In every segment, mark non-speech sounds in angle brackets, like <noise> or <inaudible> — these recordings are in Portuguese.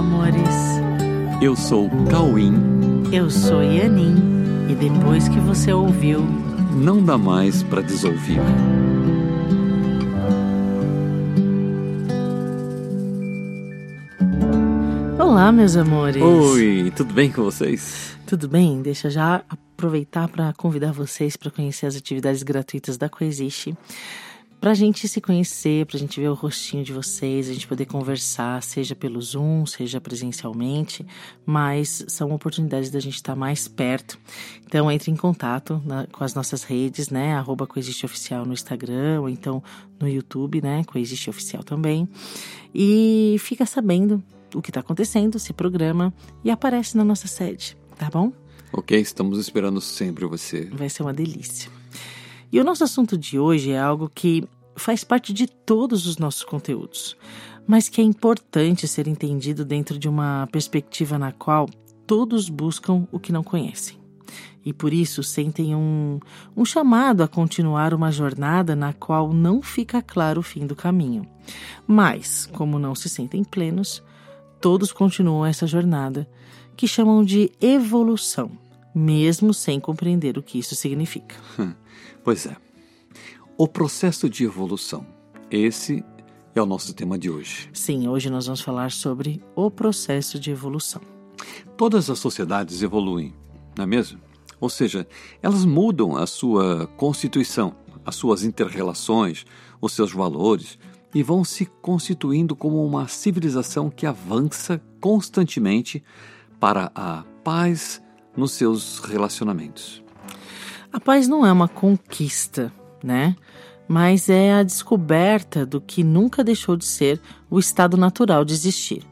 amores. Eu sou Cauim. Eu sou Yanin. E depois que você ouviu, não dá mais para desouvir. Olá, meus amores. Oi, tudo bem com vocês? Tudo bem? Deixa já aproveitar para convidar vocês para conhecer as atividades gratuitas da Coexiste para a gente se conhecer, para a gente ver o rostinho de vocês, a gente poder conversar, seja pelo Zoom, seja presencialmente, mas são oportunidades da gente estar mais perto. Então entre em contato na, com as nossas redes, né? Arroba Coexiste Oficial no Instagram, ou então no YouTube, né? Coexiste Oficial também. E fica sabendo o que está acontecendo, se programa e aparece na nossa sede, tá bom? Ok, estamos esperando sempre você. Vai ser uma delícia. E o nosso assunto de hoje é algo que faz parte de todos os nossos conteúdos, mas que é importante ser entendido dentro de uma perspectiva na qual todos buscam o que não conhecem. E por isso sentem um, um chamado a continuar uma jornada na qual não fica claro o fim do caminho. Mas, como não se sentem plenos, todos continuam essa jornada, que chamam de evolução, mesmo sem compreender o que isso significa. Pois é. O processo de evolução. Esse é o nosso tema de hoje. Sim, hoje nós vamos falar sobre o processo de evolução. Todas as sociedades evoluem, não é mesmo? Ou seja, elas mudam a sua constituição, as suas interrelações, os seus valores e vão se constituindo como uma civilização que avança constantemente para a paz nos seus relacionamentos. A paz não é uma conquista, né? Mas é a descoberta do que nunca deixou de ser o estado natural de existir.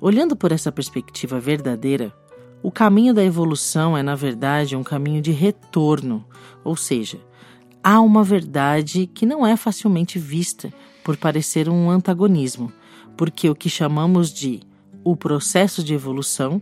Olhando por essa perspectiva verdadeira, o caminho da evolução é, na verdade, um caminho de retorno, ou seja, há uma verdade que não é facilmente vista por parecer um antagonismo, porque o que chamamos de o processo de evolução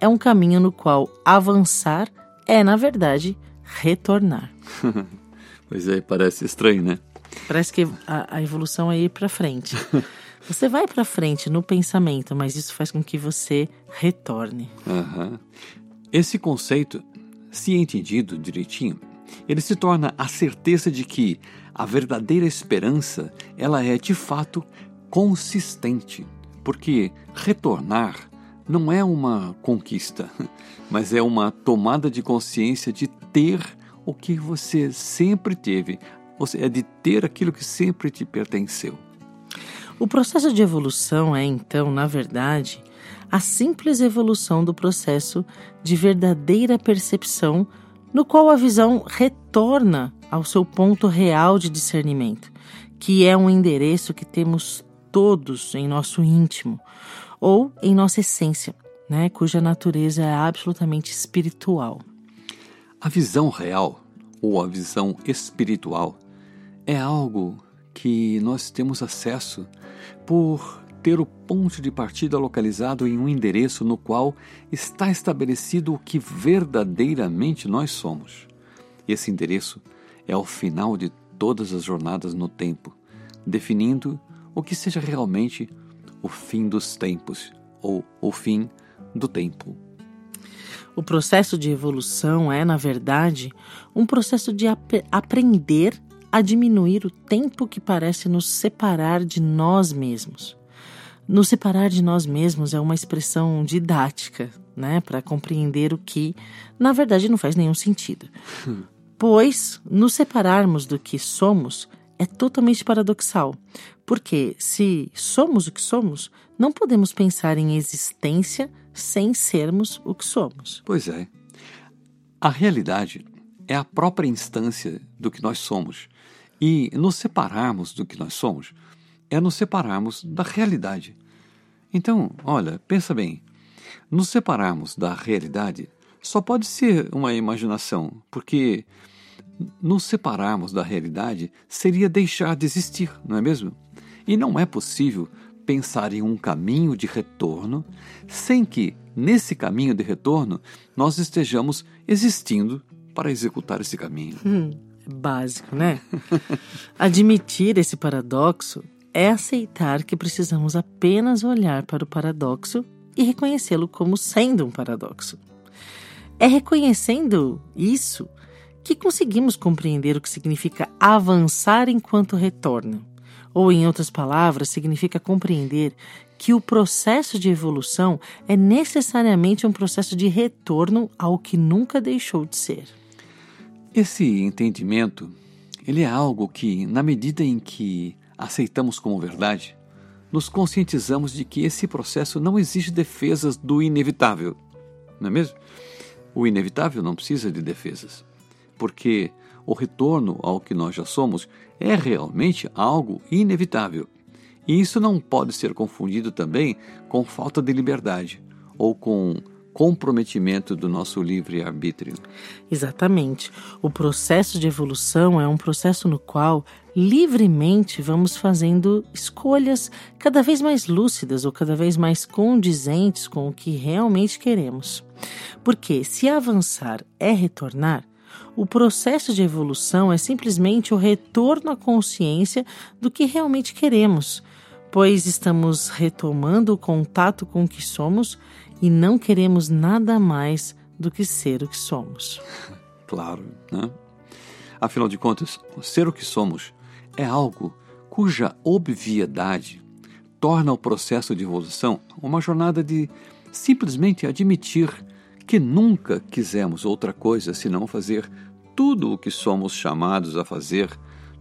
é um caminho no qual avançar é, na verdade, retornar. <laughs> pois é, parece estranho, né? Parece que a, a evolução é ir para frente. <laughs> Você vai para frente no pensamento, mas isso faz com que você retorne. Uhum. Esse conceito, se entendido direitinho, ele se torna a certeza de que a verdadeira esperança ela é de fato consistente, porque retornar não é uma conquista, <laughs> mas é uma tomada de consciência de ter o que você sempre teve, ou seja, é de ter aquilo que sempre te pertenceu. O processo de evolução é, então, na verdade, a simples evolução do processo de verdadeira percepção, no qual a visão retorna ao seu ponto real de discernimento, que é um endereço que temos todos em nosso íntimo, ou em nossa essência, né, cuja natureza é absolutamente espiritual. A visão real ou a visão espiritual é algo que nós temos acesso por ter o ponto de partida localizado em um endereço no qual está estabelecido o que verdadeiramente nós somos. Esse endereço é o final de todas as jornadas no tempo, definindo o que seja realmente o fim dos tempos ou o fim do tempo. O processo de evolução é, na verdade, um processo de ap aprender a diminuir o tempo que parece nos separar de nós mesmos. Nos separar de nós mesmos é uma expressão didática, né, para compreender o que, na verdade, não faz nenhum sentido. <laughs> pois nos separarmos do que somos é totalmente paradoxal, porque se somos o que somos, não podemos pensar em existência sem sermos o que somos. Pois é. A realidade é a própria instância do que nós somos. E nos separarmos do que nós somos é nos separarmos da realidade. Então, olha, pensa bem. Nos separarmos da realidade só pode ser uma imaginação, porque nos separarmos da realidade seria deixar de existir, não é mesmo? E não é possível pensar em um caminho de retorno sem que, nesse caminho de retorno, nós estejamos existindo para executar esse caminho. Hum, básico, né? <laughs> Admitir esse paradoxo é aceitar que precisamos apenas olhar para o paradoxo e reconhecê-lo como sendo um paradoxo. É reconhecendo isso que conseguimos compreender o que significa avançar enquanto retorna. Ou, em outras palavras, significa compreender que o processo de evolução é necessariamente um processo de retorno ao que nunca deixou de ser. Esse entendimento, ele é algo que, na medida em que aceitamos como verdade, nos conscientizamos de que esse processo não exige defesas do inevitável, não é mesmo? O inevitável não precisa de defesas, porque o retorno ao que nós já somos é realmente algo inevitável. E isso não pode ser confundido também com falta de liberdade ou com comprometimento do nosso livre-arbítrio. Exatamente. O processo de evolução é um processo no qual livremente vamos fazendo escolhas cada vez mais lúcidas ou cada vez mais condizentes com o que realmente queremos. Porque se avançar é retornar, o processo de evolução é simplesmente o retorno à consciência do que realmente queremos, pois estamos retomando o contato com o que somos e não queremos nada mais do que ser o que somos. Claro, né? Afinal de contas, ser o que somos é algo cuja obviedade torna o processo de evolução uma jornada de simplesmente admitir que nunca quisemos outra coisa senão fazer tudo o que somos chamados a fazer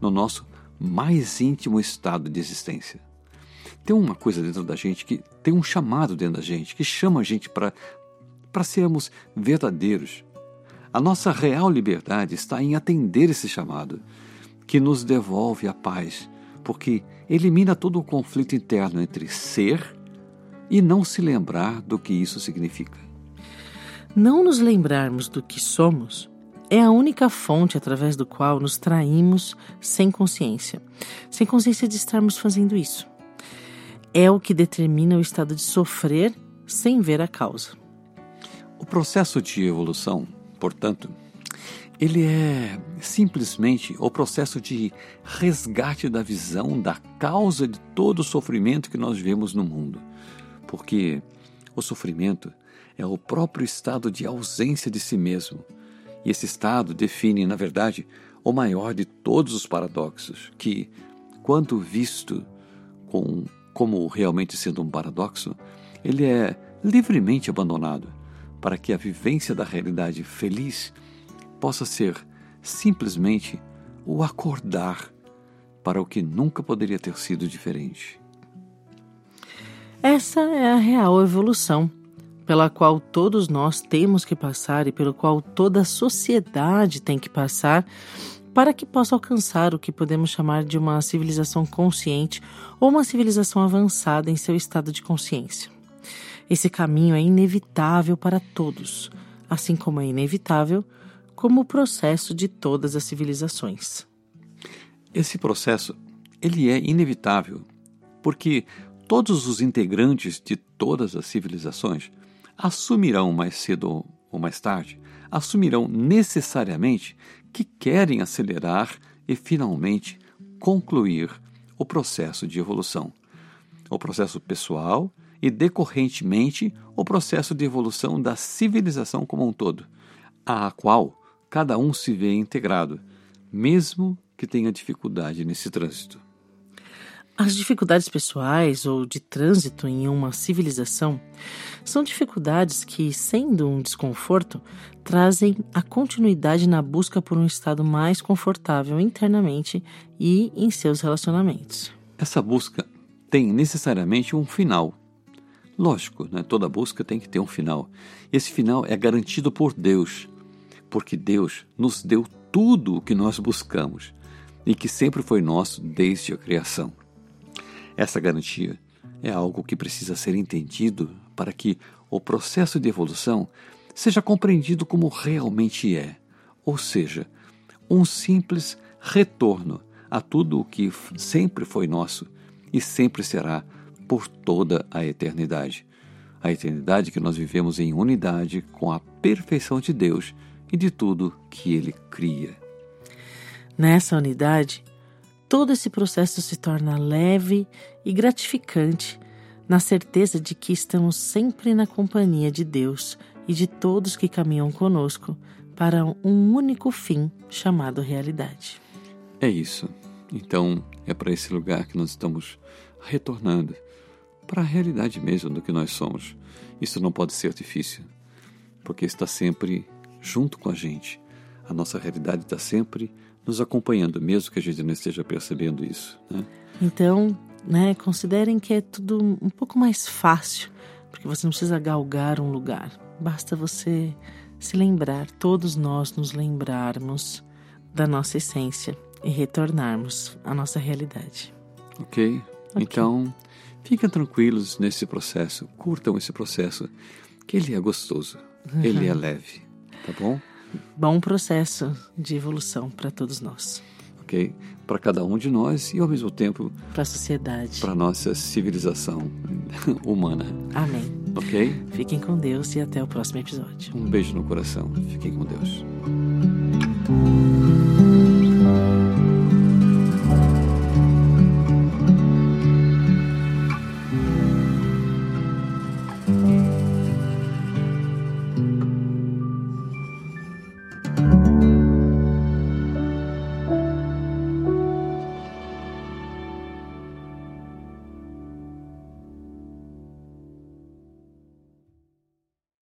no nosso mais íntimo estado de existência. Tem uma coisa dentro da gente que tem um chamado dentro da gente que chama a gente para sermos verdadeiros. A nossa real liberdade está em atender esse chamado, que nos devolve a paz, porque elimina todo o conflito interno entre ser e não se lembrar do que isso significa. Não nos lembrarmos do que somos é a única fonte através do qual nos traímos sem consciência, sem consciência de estarmos fazendo isso. É o que determina o estado de sofrer sem ver a causa. O processo de evolução, portanto, ele é simplesmente o processo de resgate da visão da causa de todo o sofrimento que nós vemos no mundo. Porque o sofrimento é o próprio estado de ausência de si mesmo. E esse estado define, na verdade, o maior de todos os paradoxos, que, quando visto com, como realmente sendo um paradoxo, ele é livremente abandonado para que a vivência da realidade feliz possa ser simplesmente o acordar para o que nunca poderia ter sido diferente. Essa é a real evolução pela qual todos nós temos que passar e pelo qual toda a sociedade tem que passar para que possa alcançar o que podemos chamar de uma civilização consciente ou uma civilização avançada em seu estado de consciência. Esse caminho é inevitável para todos, assim como é inevitável como o processo de todas as civilizações. Esse processo, ele é inevitável, porque todos os integrantes de todas as civilizações assumirão mais cedo ou mais tarde, assumirão necessariamente que querem acelerar e finalmente concluir o processo de evolução. O processo pessoal e, decorrentemente, o processo de evolução da civilização como um todo, a qual cada um se vê integrado, mesmo que tenha dificuldade nesse trânsito. As dificuldades pessoais ou de trânsito em uma civilização são dificuldades que, sendo um desconforto, trazem a continuidade na busca por um estado mais confortável internamente e em seus relacionamentos. Essa busca tem necessariamente um final. Lógico, né? toda busca tem que ter um final. Esse final é garantido por Deus, porque Deus nos deu tudo o que nós buscamos e que sempre foi nosso desde a criação. Essa garantia é algo que precisa ser entendido para que o processo de evolução seja compreendido como realmente é, ou seja, um simples retorno a tudo o que sempre foi nosso e sempre será por toda a eternidade. A eternidade que nós vivemos em unidade com a perfeição de Deus e de tudo que Ele cria. Nessa unidade, todo esse processo se torna leve e gratificante na certeza de que estamos sempre na companhia de Deus e de todos que caminham conosco para um único fim chamado realidade. É isso. Então, é para esse lugar que nós estamos retornando para a realidade mesmo do que nós somos. Isso não pode ser difícil, porque está sempre junto com a gente. A nossa realidade está sempre nos acompanhando, mesmo que a gente não esteja percebendo isso. Né? Então, né, considerem que é tudo um pouco mais fácil, porque você não precisa galgar um lugar. Basta você se lembrar, todos nós nos lembrarmos da nossa essência e retornarmos à nossa realidade. Ok? okay. Então, fiquem tranquilos nesse processo, curtam esse processo, que ele é gostoso, uhum. ele é leve, tá bom? Bom processo de evolução para todos nós. Ok? Para cada um de nós e ao mesmo tempo para a sociedade, para nossa civilização <laughs> humana. Amém. Ok? Fiquem com Deus e até o próximo episódio. Um beijo no coração. Fiquem com Deus.